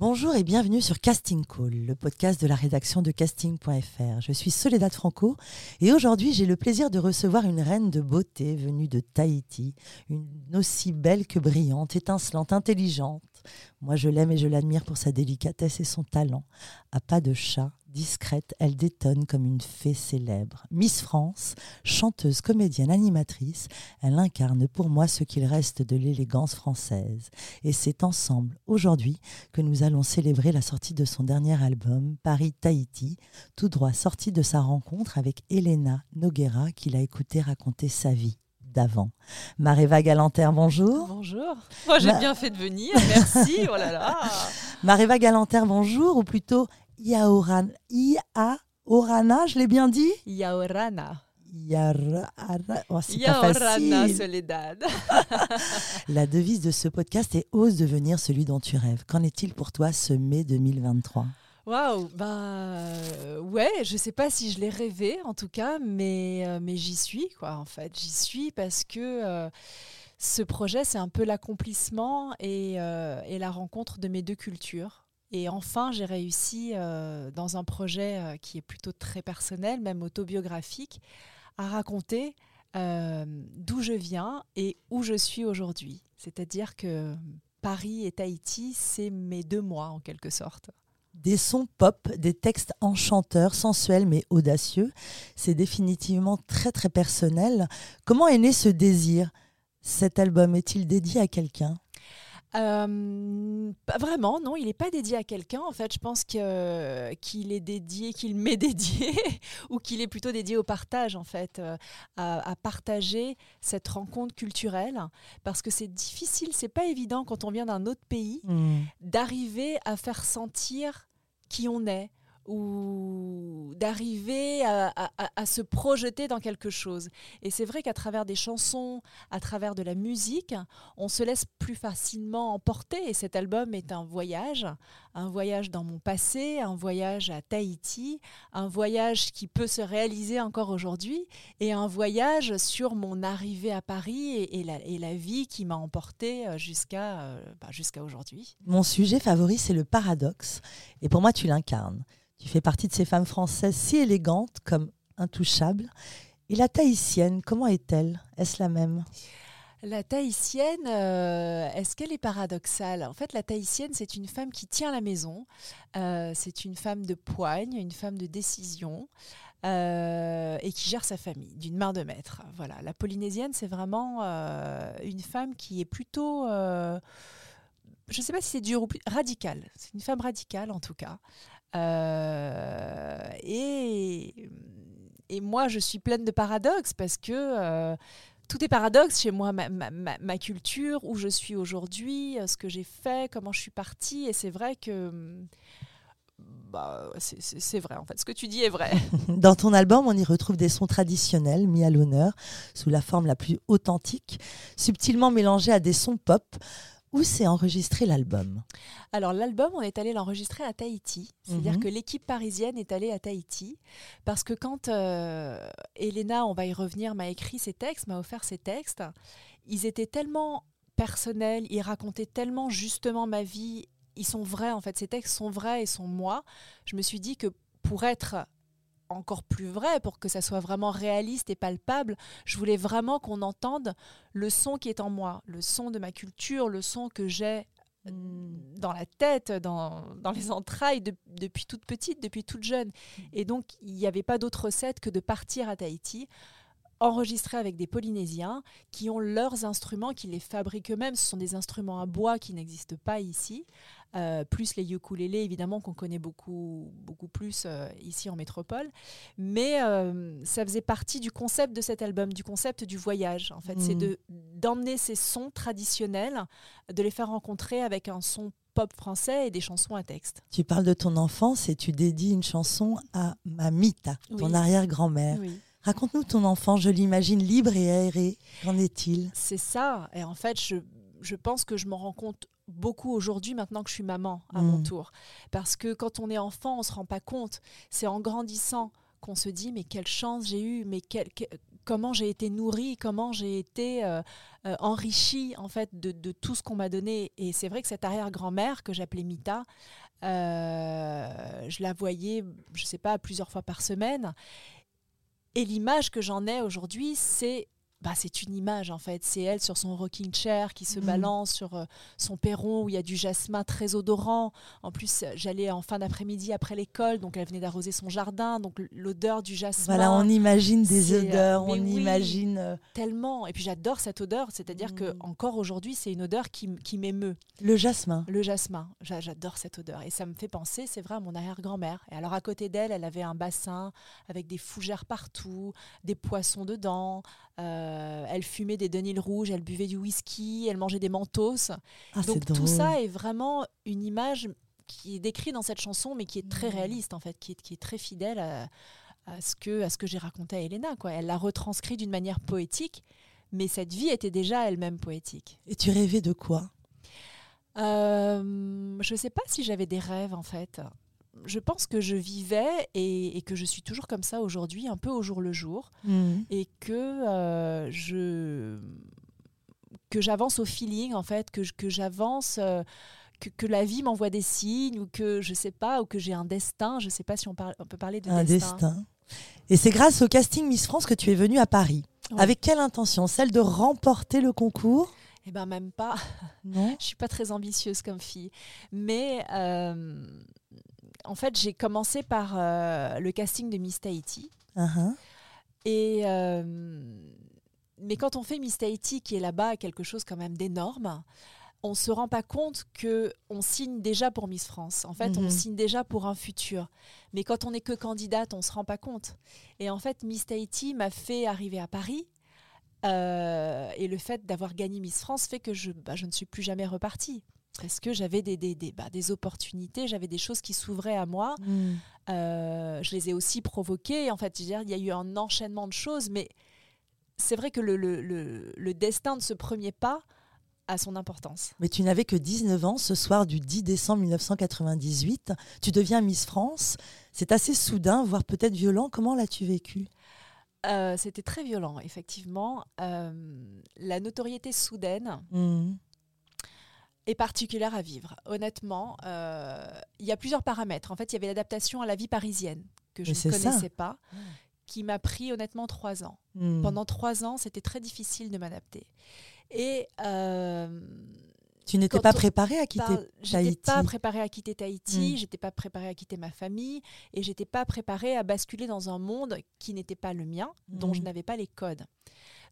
Bonjour et bienvenue sur Casting Call, le podcast de la rédaction de casting.fr. Je suis Soledad Franco et aujourd'hui j'ai le plaisir de recevoir une reine de beauté venue de Tahiti, une aussi belle que brillante, étincelante, intelligente. Moi je l'aime et je l'admire pour sa délicatesse et son talent. À pas de chat, discrète, elle détonne comme une fée célèbre. Miss France, chanteuse, comédienne, animatrice, elle incarne pour moi ce qu'il reste de l'élégance française. Et c'est ensemble, aujourd'hui, que nous allons célébrer la sortie de son dernier album, Paris-Tahiti, tout droit sorti de sa rencontre avec Elena Noguera, qu'il a écouté raconter sa vie d'avant. Maréva Galanter, bonjour. Bonjour. Moi, j'ai bien fait de venir. Merci. oh là là. Maréva Galanter, bonjour, ou plutôt. Yaorana, je l'ai bien dit? Yaorana. Yaorana, oh, Yaorana Soledad. La devise de ce podcast est Ose devenir celui dont tu rêves. Qu'en est-il pour toi ce mai 2023 Waouh, bah ouais, je sais pas si je l'ai rêvé en tout cas, mais, euh, mais j'y suis quoi en fait. J'y suis parce que euh, ce projet c'est un peu l'accomplissement et, et, la rencontre de mes deux cultures. Et enfin, j'ai réussi euh, dans un projet euh, qui est plutôt très personnel, même autobiographique, à raconter euh, d'où je viens et où je suis aujourd'hui. C'est-à-dire que Paris et Tahiti, c'est mes deux mois en quelque sorte. Des sons pop, des textes enchanteurs, sensuels mais audacieux, c'est définitivement très très personnel. Comment est né ce désir? Cet album est-il dédié à quelqu'un? Euh, pas vraiment, non, il n'est pas dédié à quelqu'un. En fait, je pense que, qu'il est dédié, qu'il m'est dédié, ou qu'il est plutôt dédié au partage, en fait, euh, à, partager cette rencontre culturelle, parce que c'est difficile, c'est pas évident quand on vient d'un autre pays mmh. d'arriver à faire sentir qui on est, ou d'arriver à, se projeter dans quelque chose. Et c'est vrai qu'à travers des chansons, à travers de la musique, on se laisse plus facilement emporter. Et cet album est un voyage, un voyage dans mon passé, un voyage à Tahiti, un voyage qui peut se réaliser encore aujourd'hui, et un voyage sur mon arrivée à Paris et, la, vie qui m'a emporté euh, jusqu'à euh, bah, jusqu'à aujourd'hui. Mon sujet favori, c'est le paradoxe. Et pour moi, tu l'incarnes. Tu fais partie de ces femmes françaises si élégantes comme intouchables. Et la tahitienne, comment est-elle? Est-ce la même? La tahitienne, euh, est-ce qu'elle est paradoxale? En fait, la tahitienne, c'est une femme qui tient la maison, euh, c'est une femme de poigne, une femme de décision, euh, et qui gère sa famille d'une main de maître. Voilà. La polynésienne, c'est vraiment une femme qui est plutôt je ne sais pas si c'est dur ou plus radicale. C'est une femme radicale en tout cas. Euh, et, et moi, je suis pleine de paradoxes parce que euh, tout est paradoxe chez moi, ma, culture, où je suis aujourd'hui, euh, ce que j'ai fait, comment je suis partie. Et c'est vrai que bah, c'est vrai, en fait. Ce que tu dis est vrai. Dans ton album, on y retrouve des sons traditionnels mis à l'honneur sous la forme la plus authentique, subtilement mélangés à des sons pop. Où s'est enregistré l'album? Alors l'album, on est allé l'enregistrer à Tahiti. C'est-à-dire mhm. que l'équipe parisienne est allée à Tahiti parce que quand euh, Elena, on va y revenir, m'a écrit ses textes, m'a offert ses textes, ils étaient tellement personnels, ils racontaient tellement justement ma vie, ils sont vrais en fait, ces textes sont vrais et sont moi. Je me suis dit que pour être encore plus vrai, pour que ça soit vraiment réaliste et palpable, je voulais vraiment qu'on entende le son qui est en moi, le son de ma culture, le son que j'ai hmm. dans la tête, dans, les entrailles depuis toute petite, depuis toute jeune. Et donc, il n'y avait pas d'autre recette que de partir à Tahiti enregistrer avec des Polynésiens qui ont leurs instruments, qui les fabriquent eux-mêmes. Ce sont des instruments à bois qui n'existent pas ici. Euh, plus les ukulélés évidemment qu'on connaît beaucoup, beaucoup plus euh, ici en métropole. Mais euh, ça faisait partie du concept de cet album, du concept du voyage. En fait, c'est mmh. de d'emmener ces sons traditionnels, de les faire rencontrer avec un son pop français et des chansons à texte. Tu parles de ton enfance et tu dédies une chanson à Mamita, ton arrière-grand-mère. Raconte-nous ton enfant, je l'imagine libre et aéré. Qu'en est-il? C'est ça. Et en fait, je, je pense que je m'en rends compte beaucoup aujourd'hui maintenant que je suis maman à mon mm. tour. Parce que quand on est enfant, on ne se rend pas compte. C'est en grandissant qu'on se dit mais quelle chance j'ai eue, mais comment j'ai été nourrie, comment j'ai été euh, euh, enrichie en fait de, tout ce qu'on m'a donné. Et c'est vrai que cette arrière-grand-mère que j'appelais Mita, euh, je la voyais, je sais pas, plusieurs fois par semaine. Et l'image que j'en ai aujourd'hui, c'est bah, c'est une image en fait. C'est elle sur son rocking chair qui se mhm. balance sur euh, son perron où il y a du jasmin très odorant. En plus, j'allais en fin d'après-midi après l'école, donc elle venait d'arroser son jardin, donc l'odeur du jasmin. Voilà, on imagine des euh, odeurs, on imagine. Euh, tellement. Et puis j'adore cette odeur, c'est-à-dire que mhm. encore aujourd'hui, c'est une odeur qui, qui m'émeut. Le jasmin. Le jasmin, j'adore cette odeur. Et ça me fait penser, c'est vrai, à mon arrière-grand-mère. Et alors à côté d'elle, elle avait un bassin avec des fougères partout, des poissons dedans. Euh, elle fumait des Denil rouges, elle buvait du whisky, elle mangeait des mentos. Ah, Donc tout ça est vraiment une image qui est décrite dans cette chanson, mais qui est très réaliste en fait, qui est, qui est très fidèle à, ce que, à ce que j'ai raconté à Elena. Quoi. Elle l'a retranscrit d'une manière poétique, mais cette vie était déjà elle-même poétique. Et tu rêvais de quoi? Euh, Je ne sais pas si j'avais des rêves en fait je pense que je vivais et, que je suis toujours comme ça aujourd'hui, un peu au jour le jour, mmh. et que euh, je que j'avance au feeling en fait, que, que j'avance, euh, que, la vie m'envoie des signes ou que je sais pas, ou que j'ai un destin. Je sais pas si on, parle, on peut parler de un destin. Et c'est grâce au casting Miss France que tu es venue à Paris. Avec quelle intention? Celle de remporter le concours? Eh ben même pas. Non? je suis pas très ambitieuse comme fille, mais euh, en fait, j'ai commencé par euh, le casting de Miss Tahiti. Uh-huh. Et, euh, mais quand on fait Miss Tahiti, qui est là-bas quelque chose quand même d'énorme, on ne se rend pas compte que on signe déjà pour Miss France. En fait, on mm-hmm. signe déjà pour un futur. Mais quand on n'est que candidate, on ne se rend pas compte. Et en fait, Miss Tahiti m'a fait arriver à Paris. Euh, et le fait d'avoir gagné Miss France fait que je, bah, je ne suis plus jamais repartie parce que j'avais des, des, des, bah, des opportunités, j'avais des choses qui s'ouvraient à moi. Mm. Euh, je les ai aussi provoquées. En fait, il y a eu un enchaînement de choses, mais c'est vrai que le, le, le, destin de ce premier pas a son importance. Mais tu n'avais que 19 ans ce soir du 10 décembre 1998. Tu deviens Miss France. C'est assez soudain, voire peut-être violent. Comment l'as-tu vécu? Euh, C'était très violent, effectivement. Euh, la notoriété soudaine. Mm est particulière à vivre. Honnêtement, euh, il y a plusieurs paramètres. En fait, il y avait l'adaptation à la vie parisienne que je ne connaissais pas, qui m'a pris honnêtement trois ans. Hmm. Pendant trois ans, c'était très difficile de m'adapter. Et euh, tu n'étais pas préparée à quitter Tahiti. J'étais pas préparée à quitter Tahiti. Hmm. J'étais pas préparée à quitter ma famille, et j'étais pas préparée à basculer dans un monde qui n'était pas le mien, dont je hmm. n'avais pas les codes.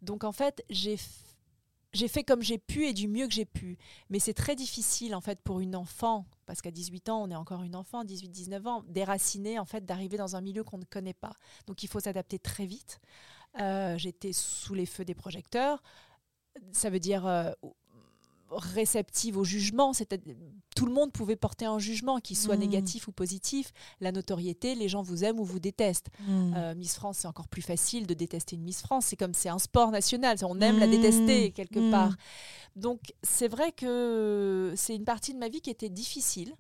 Donc en fait, j'ai j'ai fait comme j'ai pu et du mieux que j'ai pu. Mais c'est très difficile en fait pour une enfant, parce qu'à 18 ans, on est encore une enfant, 18-19 ans, déraciner en fait, d'arriver dans un milieu qu'on ne connaît pas. Donc il faut s'adapter très vite. Euh, j'étais sous les feux des projecteurs. Ça veut dire euh, réceptive au jugement. Tout le monde pouvait porter un jugement, qu'il soit mmh. négatif ou positif. La notoriété, les gens vous aiment ou vous détestent. Mmh. Euh, Miss France, c'est encore plus facile de détester une Miss France. C'est comme c'est un sport national. On aime la mmh. détester quelque part. Donc c'est vrai que c'est une partie de ma vie qui était difficile.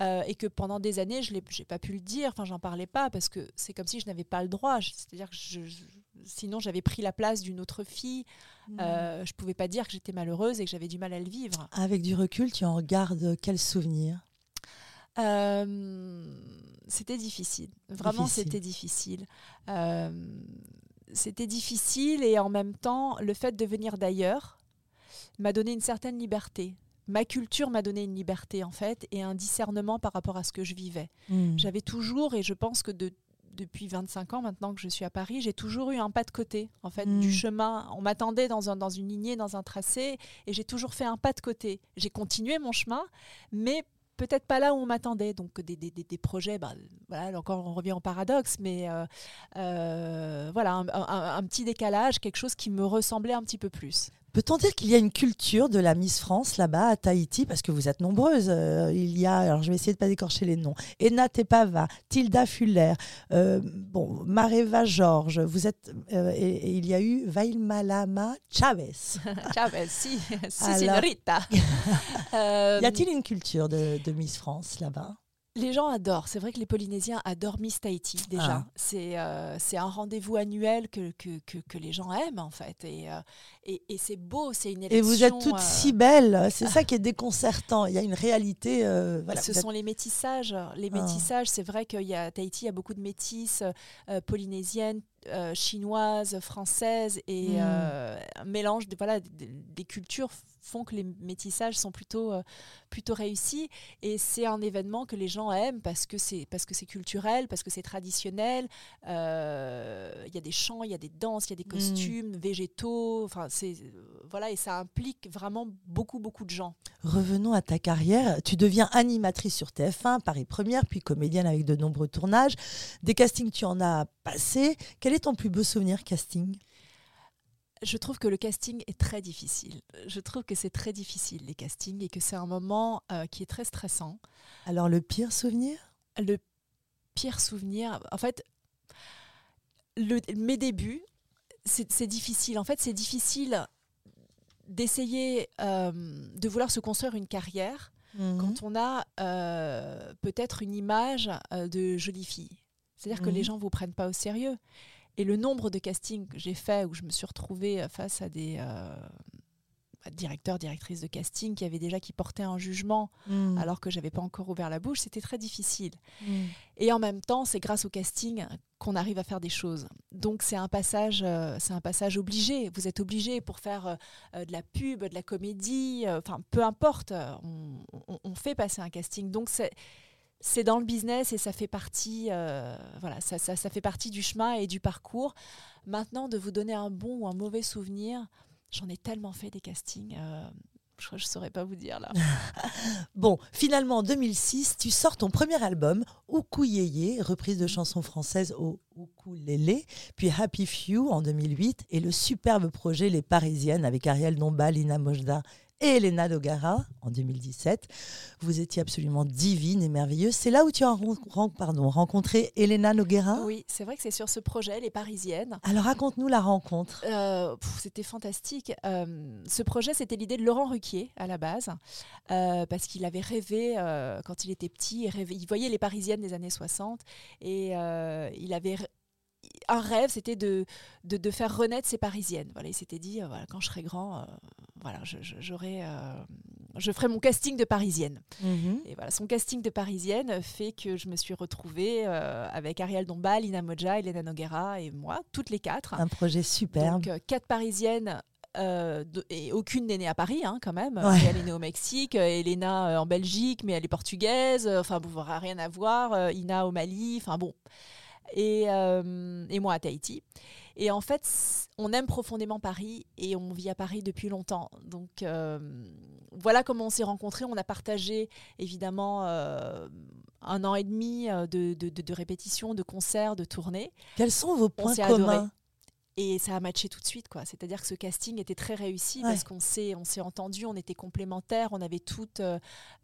Euh, et que pendant des années, je n'ai pas pu le dire, enfin, j'en parlais pas parce que c'est comme si je n'avais pas le droit. C'est-à-dire que je, sinon, j'avais pris la place d'une autre fille. Mmh. Euh, je pouvais pas dire que j'étais malheureuse et que j'avais du mal à le vivre. Avec du recul, tu en regardes quel souvenir? Euh, C'était difficile. Vraiment, c'était difficile. Euh, c'était difficile et en même temps, le fait de venir d'ailleurs m'a donné une certaine liberté ma culture m'a donné une liberté en fait et un discernement par rapport à ce que je vivais. Hmm. J'avais toujours, et je pense que depuis 25 ans maintenant que je suis à Paris, j'ai toujours eu un pas de côté en fait du hmm. chemin. On m'attendait dans, un, dans une lignée, dans un tracé, et j'ai toujours fait un pas de côté. J'ai continué mon chemin, mais peut-être pas là où on m'attendait. Donc des, des, des, projets, bah, voilà, encore on revient au paradoxe, mais euh, euh, voilà, un, un, petit décalage, quelque chose qui me ressemblait un petit peu plus. Peut-on dire qu'il y a une culture de la Miss France là-bas à Tahiti? Parce que vous êtes nombreuses. Euh, il y a, alors je vais essayer de pas décorcher les noms, Ena Tepava, Tilda Fuller, euh, bon, Mareva Georges, vous êtes, euh, et, il y a eu Vailmalama Chavez. Chavez, si, si, señorita. y a-t-il une culture de Miss France là-bas? Les gens adorent. C'est vrai que les Polynésiens adorent Miss Tahiti déjà. Ah. Euh, c'est un rendez-vous annuel que, que, que, les gens aiment en fait. Et, euh, et, et c'est beau, c'est une élection. Et vous êtes toutes euh, si belles. C'est ça qui est déconcertant. Il y a une réalité. Voilà, Ce sont les métissages. Les ah. métissages, c'est vrai qu'il y a Tahiti, il y a beaucoup de métisses polynésiennes, chinoises, françaises et hmm. un mélange de, voilà, des cultures font que les métissages sont plutôt, euh, plutôt réussis. Et c'est un événement que les gens aiment parce que c'est, parce que c'est culturel, parce que c'est traditionnel. Euh, il y a des chants, il y a des danses, il y a des mm. costumes végétaux. Enfin, c'est, voilà, et ça implique vraiment beaucoup, beaucoup de gens. Revenons à ta carrière. Tu deviens animatrice sur TF1, Paris Première, puis comédienne avec de nombreux tournages. Des castings, tu en as passé. Quel est ton plus beau souvenir casting? Je trouve que le casting est très difficile. Je trouve que c'est très difficile les castings et que c'est un moment euh, qui est très stressant. Alors le pire souvenir? Le pire souvenir, en fait, le, mes débuts, c'est difficile. En fait, c'est difficile d'essayer euh, de vouloir se construire une carrière mhm. quand on a euh, peut-être une image de jolie fille. C'est-à-dire que les mhm. gens ne vous prennent pas au sérieux. Et le nombre de castings que j'ai fait où je me suis retrouvée face à des euh, directeurs, directrices de casting qui avaient déjà qui portaient un jugement hmm. alors que j'avais pas encore ouvert la bouche, c'était très difficile. Hmm. Et en même temps, c'est grâce au casting qu'on arrive à faire des choses. Donc c'est un passage, euh, c'est un passage obligé. Vous êtes obligé pour faire euh, de la pub, de la comédie, enfin peu importe, on, on, fait passer un casting. Donc c'est c'est dans le business et ça fait partie, euh, voilà, ça, ça, fait partie du chemin et du parcours. Maintenant, de vous donner un bon ou un mauvais souvenir, j'en ai tellement fait des castings. Euh, je ne saurais pas vous dire là. bon, finalement, en 2006, tu sors ton premier album, Yeye, reprise de chansons françaises au ukulélé, puis Happy Few en 2008, et le superbe projet Les Parisiennes avec Ariel Nomba, Lina Mojda et Elena Dogara en 2017. Vous étiez absolument divine et merveilleuse. C'est là où tu as pardon, rencontré Elena Noguera Oui, c'est vrai que c'est sur ce projet, Les Parisiennes. Alors raconte-nous la rencontre. Euh, c'était fantastique. Euh, ce projet, c'était l'idée de Laurent Ruquier à la base, euh, parce qu'il avait rêvé, quand il était petit, il, il voyait les Parisiennes des années 60 et il avait un rêve, c'était de, de, faire renaître ces Parisiennes. Voilà, il s'était dit, voilà, quand je serai grand, voilà, je, euh, je ferai mon casting de parisienne. Mhm. Et voilà, son casting de parisienne fait que je me suis retrouvée euh, avec Ariel Dombal, Lina Moja, Elena Noguera et moi, toutes les quatre. Un projet superbe. Donc, euh, quatre parisiennes. et aucune n'est née à Paris hein, quand même. Elle est née au Mexique, Elena en Belgique, mais elle est portugaise. Enfin, vous n'aurez rien à voir. Ina au Mali. Enfin bon. Et, et moi à Tahiti. Et en fait, on aime profondément Paris et on vit à Paris depuis longtemps. Donc euh, voilà comment on s'est rencontrés. On a partagé évidemment euh, un an et demi euh, de, de, de, répétitions, de concerts, de tournées. Quels sont vos points communs? Et ça a matché tout de suite, quoi. C'est-à-dire que ce casting était très réussi parce qu'on s'est, on s'est entendu, on était complémentaires, on avait tout euh,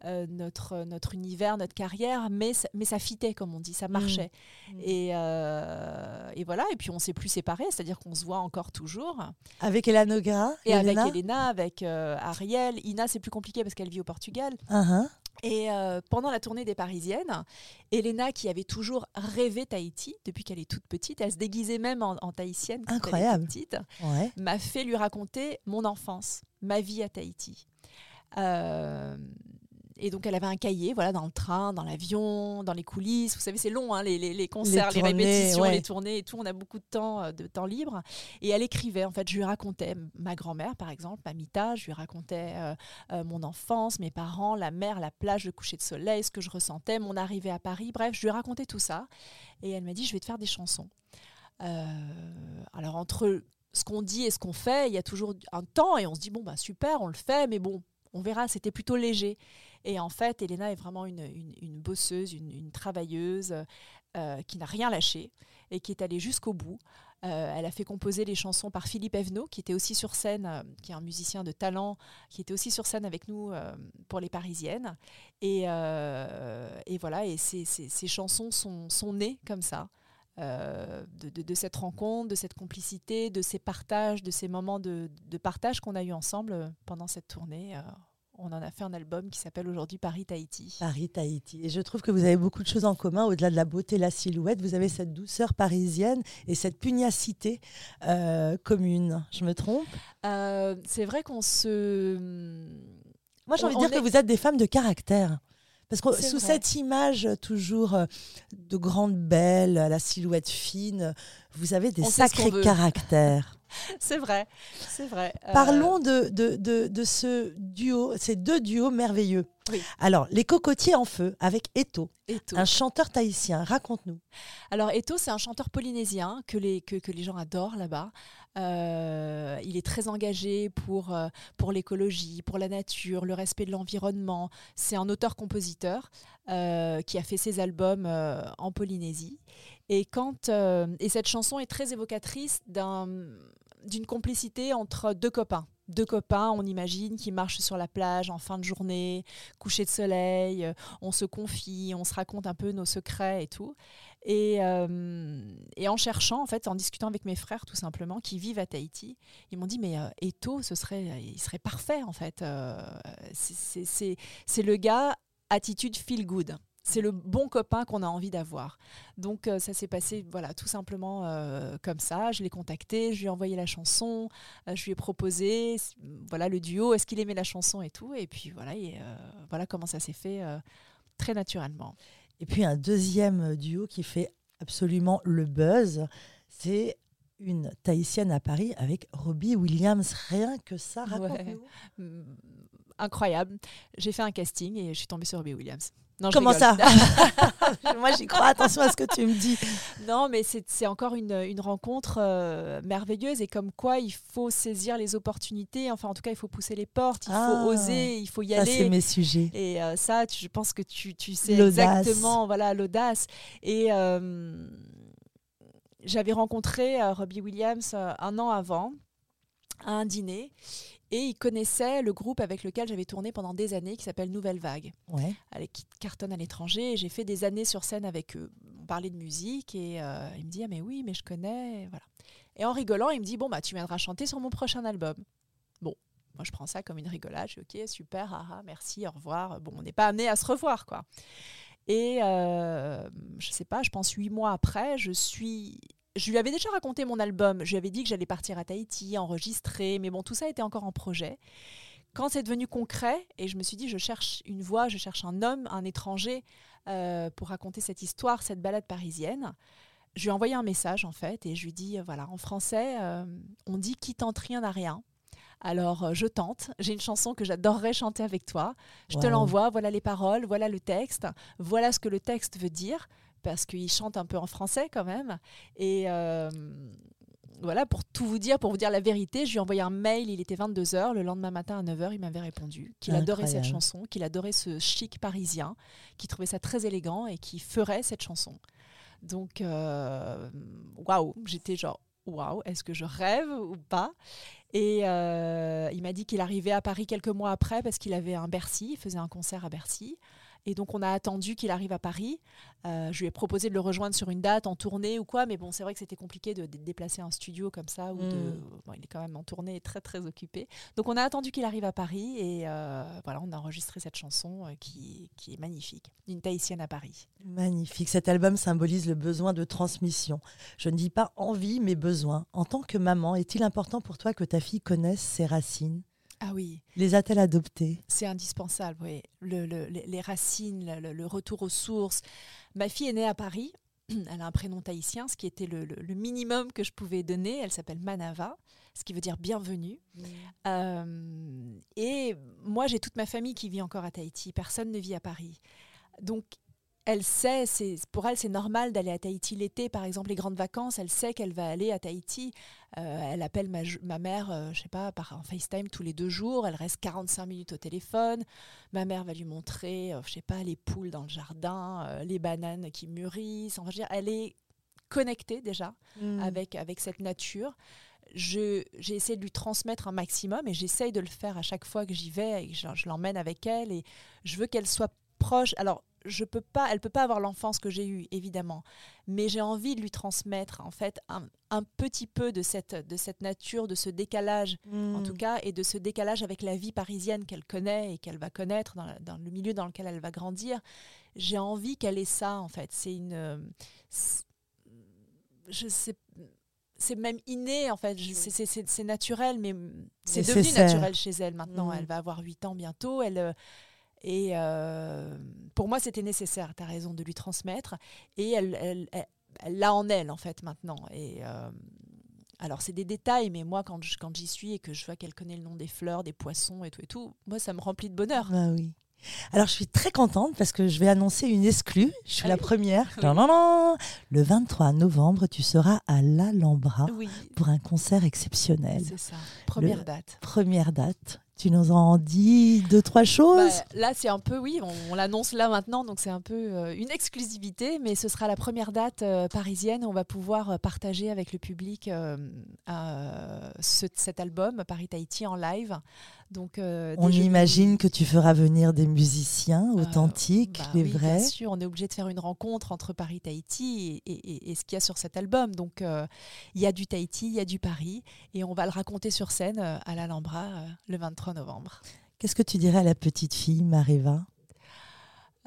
euh, notre, notre univers, notre carrière, mais, mais ça fitait, comme on dit, ça mmh. marchait. Mmh. Et, euh, et, voilà, et puis on s'est plus séparés, c'est-à-dire qu'on se voit encore toujours. Avec Elena Noguera Et avec Elena, avec Ariel. Ina, c'est plus compliqué parce qu'elle vit au Portugal. Uh-huh. Et euh, pendant la tournée des Parisiennes, Elena, qui avait toujours rêvé Tahiti depuis qu'elle est toute petite, elle se déguisait même en, tahitienne quand Incroyable. elle était petite, m'a fait lui raconter mon enfance, ma vie à Tahiti. Euh, et donc, elle avait un cahier, voilà, dans le train, dans l'avion, dans les coulisses. Vous savez, c'est long, hein, les, les, concerts, les, répétitions, les tournées et tout. On a beaucoup de temps, euh, de temps libre. Et elle écrivait, en fait, je lui racontais ma grand-mère, par exemple, Mamita, je lui racontais euh, euh, mon enfance, mes parents, la mer, la plage, le coucher de soleil, ce que je ressentais, mon arrivée à Paris. Bref, je lui racontais tout ça. Et elle m'a dit, je vais te faire des chansons. alors, entre ce qu'on dit et ce qu'on fait, il y a toujours un temps et on se dit, bon, bah super, on le fait, mais bon, on verra, c'était plutôt léger. Et en fait, Elena est vraiment une, bosseuse, une, travailleuse euh, qui n'a rien lâché. et qui est allée jusqu'au bout. Euh, elle a fait composer les chansons par Philippe Evenot, qui était aussi sur scène, euh, qui est un musicien de talent, qui était aussi sur scène avec nous pour les Parisiennes. Et, voilà, et ces, chansons sont, nées comme ça. De, cette rencontre, de cette complicité, de ces partages, de ces moments de, de partage qu'on a eu ensemble pendant cette tournée on en a fait un album qui s'appelle aujourd'hui Paris-Tahiti. Paris-Tahiti. Et je trouve que vous avez beaucoup de choses en commun. Au-delà de la beauté, la silhouette, vous avez cette douceur parisienne et cette pugnacité euh, commune. Je me trompe? Euh, C'est vrai qu'on se... Moi, j'ai envie de dire que vous êtes des femmes de caractère. Parce que sous cette image toujours euh, de grande belle, à la silhouette fine, vous avez des sacrés caractères. c'est vrai, c'est vrai. Euh, Parlons de, de, de, ce duo, ces deux duos merveilleux. Alors, les cocotiers en feu avec Eto, un chanteur tahitien. Raconte-nous. Alors, Eto, c'est un chanteur polynésien que les, que, que les gens adorent là-bas. Euh, il est très engagé pour, euh, pour l'écologie, pour la nature, le respect de l'environnement. C'est un auteur-compositeur qui a fait ses albums en Polynésie. Et, quand, et cette chanson est très évocatrice d'un d'une complicité entre deux copains. Deux copains, on imagine, qui marchent sur la plage en fin de journée, coucher de soleil, euh, on se confie, on se raconte un peu nos secrets et tout. Et, euh, et, en cherchant, en fait, en discutant avec mes frères tout simplement, qui vivent à Tahiti, ils m'ont dit mais euh, Eto, ce serait, il serait parfait en fait. c'est le gars attitude feel good c'est le bon copain qu'on a envie d'avoir. Donc euh, ça s'est passé voilà tout simplement euh, comme ça. Je l'ai contacté, je lui ai envoyé la chanson, euh, je lui ai proposé voilà le duo, est-ce qu'il aimait la chanson et tout. Et puis voilà et, voilà comment ça s'est fait très naturellement. Et puis un deuxième duo qui fait absolument le buzz, c'est une Tahitienne à Paris avec Robbie Williams. Rien que ça, raconte-nous. Incroyable. J'ai fait un casting et je suis tombée sur Robbie Williams. Comment ça Moi, j'y crois. Attention à ce que tu me dis. Non, mais c'est encore une, une rencontre euh, merveilleuse et comme quoi il faut saisir les opportunités. Enfin, en tout cas, il faut pousser les portes, il faut ah, oser, il faut y ça, aller. c'est mes sujets. Et euh, ça, je pense que tu, tu sais exactement voilà l'audace. Et euh, j'avais rencontré Robbie Williams un an avant à un dîner et il connaissait le groupe avec lequel j'avais tourné pendant des années qui s'appelle Nouvelle Vague, ouais. qui cartonne à l'étranger. J'ai fait des années sur scène avec eux. On parlait de musique et euh, il me dit Ah, mais oui, mais je connais. Voilà. Et en rigolant, il me dit Bon, bah, tu viendras chanter sur mon prochain album. Bon, moi, je prends ça comme une rigolade. Je dis Ok, super, ah, merci, au revoir. Bon, on n'est pas amené à se revoir, quoi. Et euh, je sais pas, je pense huit mois après, je suis je lui avais déjà raconté mon album. Je lui avais dit que j'allais partir à Tahiti, enregistrer, mais bon, tout ça était encore en projet. Quand c'est devenu concret, et je me suis dit, je cherche une voix, je cherche un homme, un étranger, euh, pour raconter cette histoire, cette balade parisienne, je lui ai envoyé un message en fait, et je lui dis, voilà, en français, euh, on dit qui tente rien n'a rien. Alors, euh, je tente. J'ai une chanson que j'adorerais chanter avec toi. Je te l'envoie. Voilà les paroles, voilà le texte, voilà ce que le texte veut dire parce qu'il chante un peu en français quand même. Et euh, voilà, pour tout vous dire, pour vous dire la vérité, je lui ai envoyé un mail, il était 22h, le lendemain matin à 9h, il m'avait répondu qu'il adorait cette chanson, qu'il adorait ce chic parisien, qu'il trouvait ça très élégant et qu'il ferait cette chanson. Donc, euh, waouh, j'étais genre, waouh, est-ce que je rêve ou pas? Et euh, il m'a dit qu'il arrivait à Paris quelques mois après parce qu'il avait un Bercy, il faisait un concert à Bercy. Et donc, on a attendu qu'il arrive à Paris. Euh, je lui ai proposé de le rejoindre sur une date, en tournée ou quoi. Mais bon, c'est vrai que c'était compliqué de, déplacer un studio comme ça. Ou de... Hmm. il est quand même en tournée et très, très occupé. Donc, on a attendu qu'il arrive à Paris. Et euh, voilà, on a enregistré cette chanson euh, qui, qui, est magnifique. Une Tahitienne à Paris. Magnifique. Cet album symbolise le besoin de transmission. Je ne dis pas envie, mais besoin. En tant que maman, est-il important pour toi que ta fille connaisse ses racines? Ah oui. Les a-t-elle adoptés C'est indispensable, oui. les racines, le, retour aux sources. Ma fille est née à Paris. Elle a un prénom tahitien, ce qui était le, minimum que je pouvais donner. Elle s'appelle Manava, ce qui veut dire bienvenue. Mmh. Euh, et moi, j'ai toute ma famille qui vit encore à Tahiti. Personne ne vit à Paris. Donc, elle sait, c'est pour elle c'est normal d'aller à Tahiti l'été, par exemple les grandes vacances, elle sait qu'elle va aller à Tahiti. Euh, elle appelle ma, mère, euh, je sais pas, par un FaceTime tous les deux jours. Elle reste 45 minutes au téléphone. Ma mère va lui montrer, euh, je sais pas, les poules dans le jardin, les bananes qui mûrissent. Enfin, je veux dire, elle est connecter déjà mm. avec, avec cette nature. J'ai essayé de lui transmettre un maximum et j'essaye de le faire à chaque fois que j'y vais et je, je l'emmène avec elle et je veux qu'elle soit proche. Alors, je peux pas, elle peut pas avoir l'enfance que j'ai eue, évidemment, mais j'ai envie de lui transmettre en fait un, petit peu de cette, de cette nature, de ce décalage, en hmm. tout cas, et de ce décalage avec la vie parisienne qu'elle connaît et qu'elle va connaître dans, le milieu dans lequel elle va grandir. J'ai envie qu'elle ait ça, en fait. C'est une, je sais, c'est même inné en fait, c'est naturel, mais c'est devenu naturel chez elle maintenant. Hmm. Elle va avoir 8 ans bientôt. Elle, euh, et euh, pour moi, c'était nécessaire, tu as raison, de lui transmettre. Et elle, l'a en elle, en fait, maintenant. Et euh, alors, c'est des détails, mais moi, quand, quand j'y suis et que je vois qu'elle connaît le nom des fleurs, des poissons et tout, et tout, moi, ça me remplit de bonheur. Ah oui. Alors, je suis très contente parce que je vais annoncer une exclue. Je suis la première. Non, non, non. Le 23 novembre, tu seras à l'Alhambra pour un concert exceptionnel. C'est ça. Première date. Première date. Tu nous en dis deux, trois choses? Bah, Là, c'est un peu, oui, on, l'annonce là maintenant, donc c'est un peu euh, une exclusivité, mais ce sera la première date euh, parisienne où on va pouvoir euh, partager avec le public cet album Paris-Tahiti en live. Donc, on imagine que tu feras venir des musiciens authentiques, bah les vrais. Bien sûr, on est obligé de faire une rencontre entre Paris-Tahiti et, ce qu'il y a sur cet album. Donc, il y a du Tahiti, il y a du Paris, et on va le raconter sur scène à l'Alhambra le 23 novembre. Qu'est-ce que tu dirais à la petite fille Mariva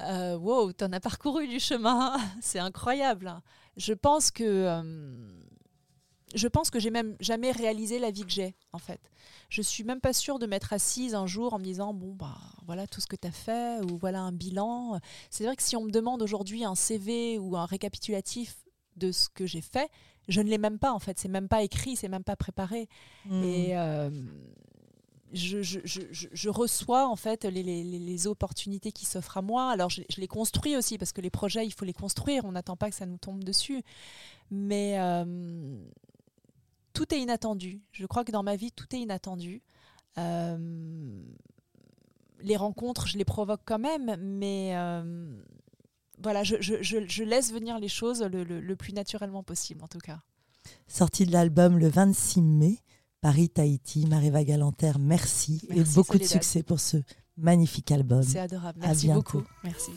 euh, Wow, en as parcouru du chemin, c'est incroyable. Je pense que euh, je pense que j'ai même jamais réalisé la vie que j'ai en fait. Je suis même pas sûre de m'être assise un jour en me disant bon bah voilà tout ce que tu as fait ou voilà un bilan. C'est vrai que si on me demande aujourd'hui un CV ou un récapitulatif de ce que j'ai fait, je ne l'ai même pas en fait. C'est même pas écrit, c'est même pas préparé. Hmm. Et euh, je, je, je, je, reçois en fait les, les, les opportunités qui s'offrent à moi. Alors je, les construis aussi parce que les projets, il faut les construire. On n'attend pas que ça nous tombe dessus. Mais euh, tout est inattendu. Je crois que dans ma vie, tout est inattendu. Euh, les rencontres, je les provoque quand même, mais euh, voilà, je, laisse venir les choses le, le, le plus naturellement possible en tout cas. Sortie de l'album le 26 mai. Paris-Tahiti, Mariva Galanter, merci, et beaucoup de succès pour ce magnifique album. C'est adorable. Merci beaucoup. Merci.